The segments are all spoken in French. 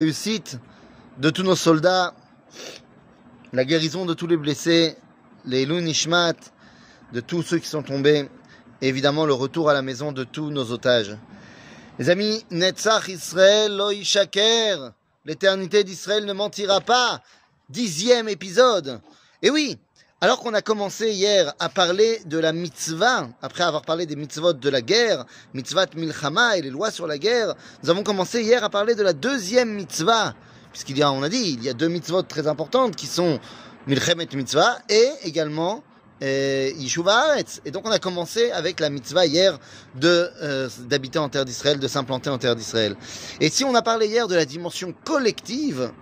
réussite de tous nos soldats, la guérison de tous les blessés, les Nishmat, de tous ceux qui sont tombés, et évidemment le retour à la maison de tous nos otages. Les amis, Netzach Israël lo Shaker, l'éternité d'Israël ne mentira pas. Dixième épisode. Et oui, alors qu'on a commencé hier à parler de la mitzvah, après avoir parlé des mitzvot de la guerre, mitzvah milchama et les lois sur la guerre, nous avons commencé hier à parler de la deuxième mitzvah, puisqu'il y a, on a dit, il y a deux mitzvot très importantes qui sont milchem et mitzvah et également euh, Et donc on a commencé avec la mitzvah hier de euh, d'habiter en terre d'Israël, de s'implanter en terre d'Israël. Et si on a parlé hier de la dimension collective,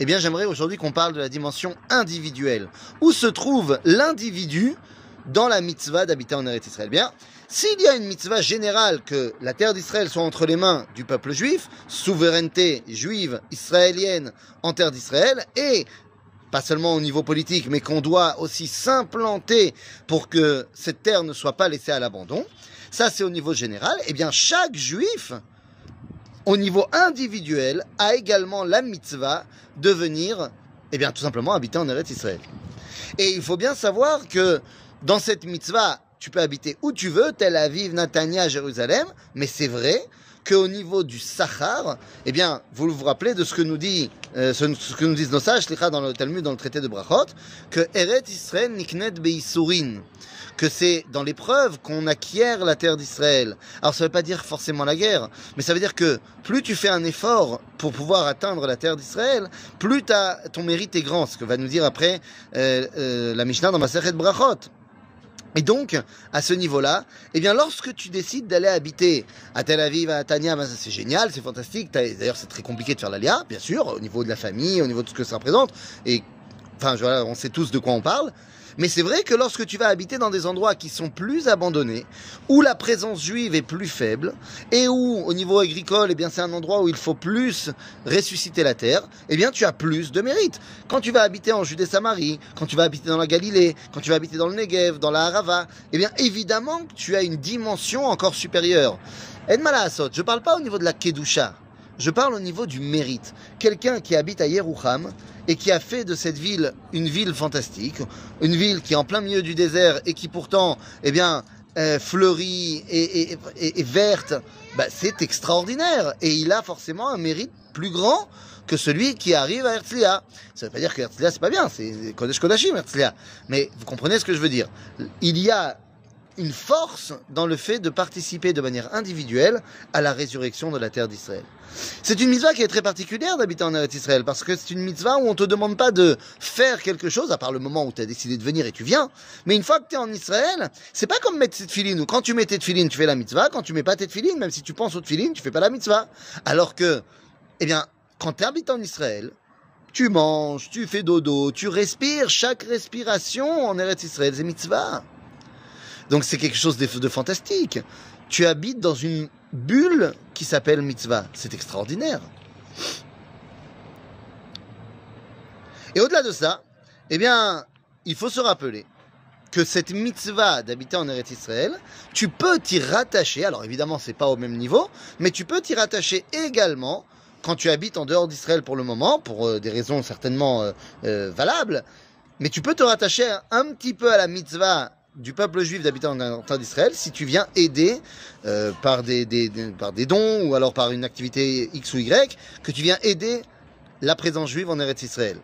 eh bien, j'aimerais aujourd'hui qu'on parle de la dimension individuelle. Où se trouve l'individu dans la mitzvah d'habiter en Eretz Israël? Bien, s'il y a une mitzvah générale que la terre d'Israël soit entre les mains du peuple juif, souveraineté juive israélienne en terre d'Israël, et pas seulement au niveau politique, mais qu'on doit aussi s'implanter pour que cette terre ne soit pas laissée à l'abandon, ça c'est au niveau général, eh bien chaque juif au niveau individuel, a également la mitzvah de venir, eh bien, tout simplement habiter en Eretz Israël. Et il faut bien savoir que dans cette mitzvah, tu peux habiter où tu veux, Tel Aviv, Natania, Jérusalem, mais c'est vrai qu'au niveau du Sahar, eh bien, vous vous rappelez de ce que nous euh, ce, que nous disent nos sages, dans le Talmud, dans le traité de Brachot, que Eretz Israël que c'est dans l'épreuve qu'on acquiert la terre d'Israël. Alors ça ne veut pas dire forcément la guerre, mais ça veut dire que plus tu fais un effort pour pouvoir atteindre la terre d'Israël, plus ton mérite est grand, ce que va nous dire après euh, euh, la Mishnah dans ma Brachot. Et donc, à ce niveau-là, eh bien, lorsque tu décides d'aller habiter à Tel Aviv, à Tania, ben, c'est génial, c'est fantastique. D'ailleurs, c'est très compliqué de faire l'alia, bien sûr, au niveau de la famille, au niveau de ce que ça représente. Et, enfin, on sait tous de quoi on parle. Mais c'est vrai que lorsque tu vas habiter dans des endroits qui sont plus abandonnés, où la présence juive est plus faible, et où au niveau agricole, eh bien c'est un endroit où il faut plus ressusciter la terre, eh bien tu as plus de mérite. Quand tu vas habiter en Judée-Samarie, quand tu vas habiter dans la Galilée, quand tu vas habiter dans le Negev, dans la Harava, eh bien évidemment tu as une dimension encore supérieure. Edmalasot, je parle pas au niveau de la Kedusha. Je parle au niveau du mérite. Quelqu'un qui habite à Yerouham et qui a fait de cette ville une ville fantastique, une ville qui est en plein milieu du désert et qui pourtant, eh bien, fleurit et, verte, bah, c'est extraordinaire. Et il a forcément un mérite plus grand que celui qui arrive à Herzliya. Ça ne veut pas dire que Herzliya c'est pas bien, c'est Kodesh Kodashim Herzliya. Mais vous comprenez ce que je veux dire. Il y a une force dans le fait de participer de manière individuelle à la résurrection de la terre d'Israël. C'est une mitzvah qui est très particulière d'habiter en Eretz Israël parce que c'est une mitzvah où on te demande pas de faire quelque chose à part le moment où tu as décidé de venir et tu viens. Mais une fois que tu es en Israël, c'est pas comme mettre tes filines où quand tu mets tes filines, tu fais la mitzvah, quand tu mets pas tes filines, même si tu penses aux filines, tu fais pas la mitzvah. Alors que, eh bien, quand tu habites en Israël, tu manges, tu fais dodo, tu respires, chaque respiration en Eretz Israël, c'est mitzvah. Donc c'est quelque chose de, fantastique. Tu habites dans une bulle qui s'appelle mitzvah. C'est extraordinaire. Et au-delà de ça, eh bien, il faut se rappeler que cette mitzvah d'habiter en Eretz Israël, tu peux t'y rattacher. Alors évidemment, c'est pas au même niveau, mais tu peux t'y rattacher également quand tu habites en dehors d'Israël pour le moment, pour euh, des raisons certainement euh, euh, valables. Mais tu peux te rattacher un petit peu à la mitzvah du peuple juif terre d'Israël si tu viens aider euh, par, des, par des dons ou alors par une activité X ou Y, que tu viens aider la présence juive en Eretz Israël.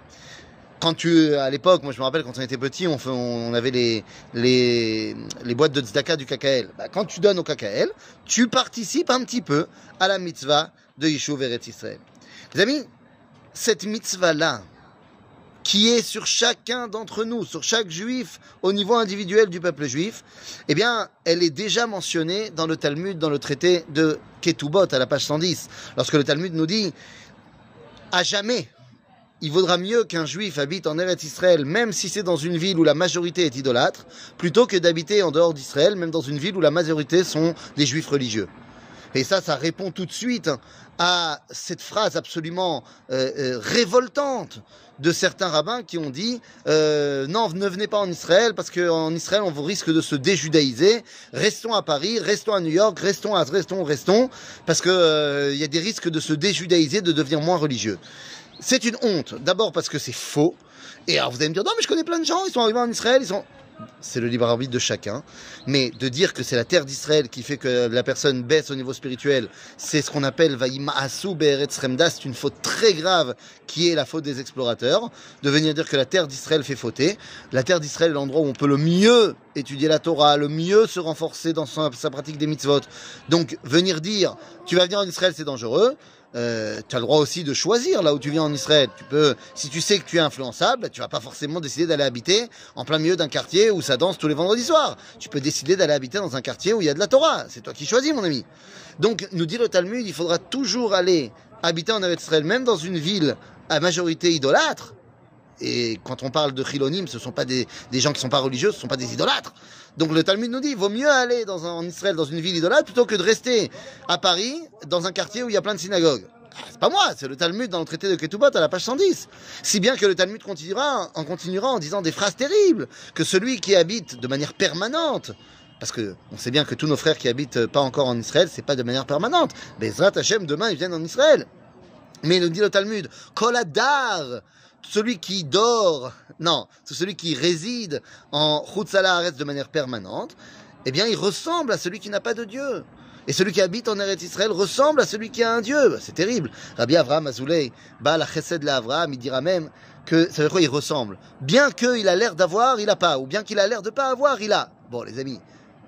Quand tu, à l'époque, moi je me rappelle quand on était petit, on, on avait les, les, les boîtes de tzedaka du KKL. Bah, quand tu donnes au KKL, tu participes un petit peu à la mitzvah de Yishuv Eretz Israël. Les amis, cette mitzvah-là, qui est sur chacun d'entre nous, sur chaque juif au niveau individuel du peuple juif, eh bien, elle est déjà mentionnée dans le Talmud, dans le traité de Ketubot, à la page 110, lorsque le Talmud nous dit, à jamais, il vaudra mieux qu'un juif habite en Eretz Israël, même si c'est dans une ville où la majorité est idolâtre, plutôt que d'habiter en dehors d'Israël, même dans une ville où la majorité sont des juifs religieux. Et ça, ça répond tout de suite à cette phrase absolument euh, euh, révoltante de certains rabbins qui ont dit euh, non, ne venez pas en Israël parce qu'en Israël on vous risque de se déjudaïser. Restons à Paris, restons à New York, restons à restons, restons parce que il y a des risques de se déjudaïser, de devenir moins religieux. C'est une honte. D'abord parce que c'est faux. Et alors vous allez me dire non mais je connais plein de gens, ils sont arrivés en Israël, ils sont c'est le libre arbitre de chacun. Mais de dire que c'est la terre d'Israël qui fait que la personne baisse au niveau spirituel, c'est ce qu'on appelle Vaïma'asu Be'eretz Remda, c'est une faute très grave qui est la faute des explorateurs. De venir dire que la terre d'Israël fait fauter. La terre d'Israël est l'endroit où on peut le mieux étudier la Torah, le mieux se renforcer dans sa pratique des mitzvot. Donc venir dire, tu vas venir en Israël, c'est dangereux. Euh, tu as le droit aussi de choisir là où tu viens en Israël. Tu peux, si tu sais que tu es influençable, tu vas pas forcément décider d'aller habiter en plein milieu d'un quartier où ça danse tous les vendredis soirs. Tu peux décider d'aller habiter dans un quartier où il y a de la Torah. C'est toi qui choisis, mon ami. Donc, nous dit le Talmud, il faudra toujours aller habiter en Israël, même dans une ville à majorité idolâtre. Et quand on parle de chilonim, ce ne sont pas des, des gens qui ne sont pas religieux, ce ne sont pas des idolâtres. Donc le Talmud nous dit, vaut mieux aller dans un, en Israël, dans une ville idolâtre, plutôt que de rester à Paris, dans un quartier où il y a plein de synagogues. Ah, c'est pas moi, c'est le Talmud dans le traité de Ketubot à la page 110. Si bien que le Talmud continuera, en continuera en disant des phrases terribles, que celui qui habite de manière permanente, parce que on sait bien que tous nos frères qui habitent pas encore en Israël, c'est pas de manière permanente. Bezrat Hashem, demain ils viennent en Israël. Mais il nous dit le Talmud, Koladar, celui qui dort, non, celui qui réside en Chutzala de manière permanente, eh bien, il ressemble à celui qui n'a pas de Dieu. Et celui qui habite en Eretz Israël ressemble à celui qui a un Dieu. C'est terrible. Rabbi Avraham Azoulay, Baal Chesed la Avraham, il dira même que, ça veut quoi il ressemble Bien qu'il a l'air d'avoir, il n'a pas. Ou bien qu'il a l'air de pas avoir, il a. Bon, les amis,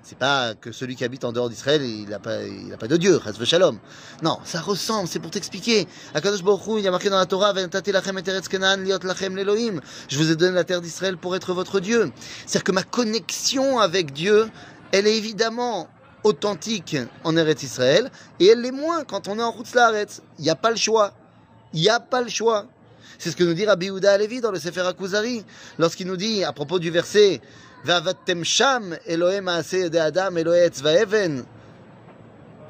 c'est pas que celui qui habite en dehors d'Israël, il n'a pas, pas de Dieu, shalom. Non, ça ressemble, c'est pour t'expliquer. Akadosh Baruch il y a marqué dans la Torah, je vous ai donné la terre d'Israël pour être votre Dieu. C'est-à-dire que ma connexion avec Dieu, elle est évidemment authentique en Eretz Israël, et elle l'est moins quand on est en route Laaretz. Il n'y a pas le choix. Il n'y a pas le choix. C'est ce que nous dit Rabbi Yehuda Alevi dans le Sefer HaKuzari, lorsqu'il nous dit, à propos du verset, sham Elohim de Adam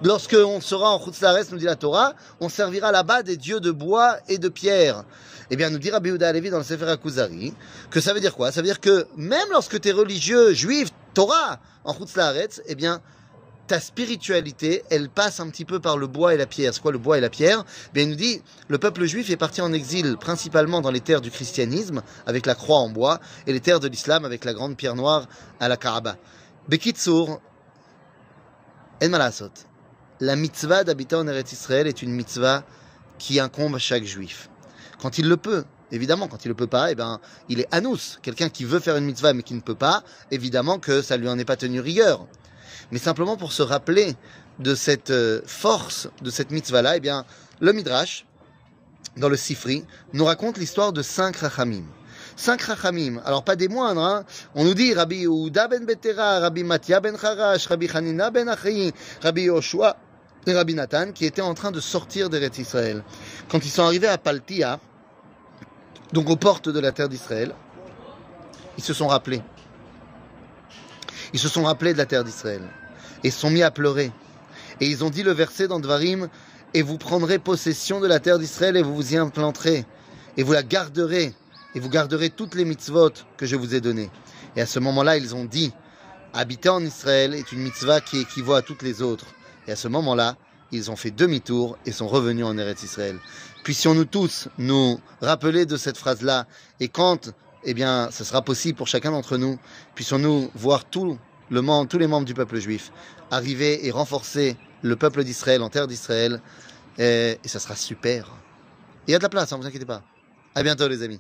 Lorsque on sera en Chutzlares, nous dit la Torah, on servira là-bas des dieux de bois et de pierre. Eh bien, nous dit Rabbi Yehuda Alevi dans le Sefer HaKuzari, que ça veut dire quoi? Ça veut dire que même lorsque tu es religieux, juif, Torah, en Chutzlaretz, eh bien, ta spiritualité, elle passe un petit peu par le bois et la pierre. C'est quoi le bois et la pierre Bien, il nous dit, le peuple juif est parti en exil principalement dans les terres du christianisme, avec la croix en bois, et les terres de l'islam avec la grande pierre noire à la Kaaba. Bekitsour, En Malasot, la mitzvah d'habiter en Eretz Israël est une mitzvah qui incombe à chaque juif. Quand il le peut, Évidemment, quand il ne peut pas, eh ben, il est anous. Quelqu'un qui veut faire une mitzvah mais qui ne peut pas, évidemment que ça lui en est pas tenu rigueur mais simplement pour se rappeler de cette euh, force, de cette mitzvah-là, eh bien, le Midrash, dans le Sifri, nous raconte l'histoire de cinq Rachamim. Cinq Rachamim, alors pas des moindres, hein. on nous dit Rabbi Yehuda ben Betera, Rabbi Matia ben Harash, Rabbi Hanina ben Achi, Rabbi Yoshua et Rabbi Nathan, qui étaient en train de sortir d'Eretz Israël. Quand ils sont arrivés à Paltia, donc aux portes de la terre d'Israël, ils se sont rappelés ils se sont rappelés de la terre d'Israël et se sont mis à pleurer. Et ils ont dit le verset dans Dvarim, et vous prendrez possession de la terre d'Israël et vous vous y implanterez, et vous la garderez, et vous garderez toutes les mitzvot que je vous ai données. Et à ce moment-là, ils ont dit, habiter en Israël est une mitzvah qui équivaut à toutes les autres. Et à ce moment-là, ils ont fait demi-tour et sont revenus en Eretz Israël. Puissions-nous tous nous rappeler de cette phrase-là, et quand eh bien, ce sera possible pour chacun d'entre nous. Puissions-nous voir tout le monde, tous les membres du peuple juif arriver et renforcer le peuple d'Israël en terre d'Israël. Et, ça sera super. Il y a de la place, ne hein, vous inquiétez pas. À bientôt, les amis.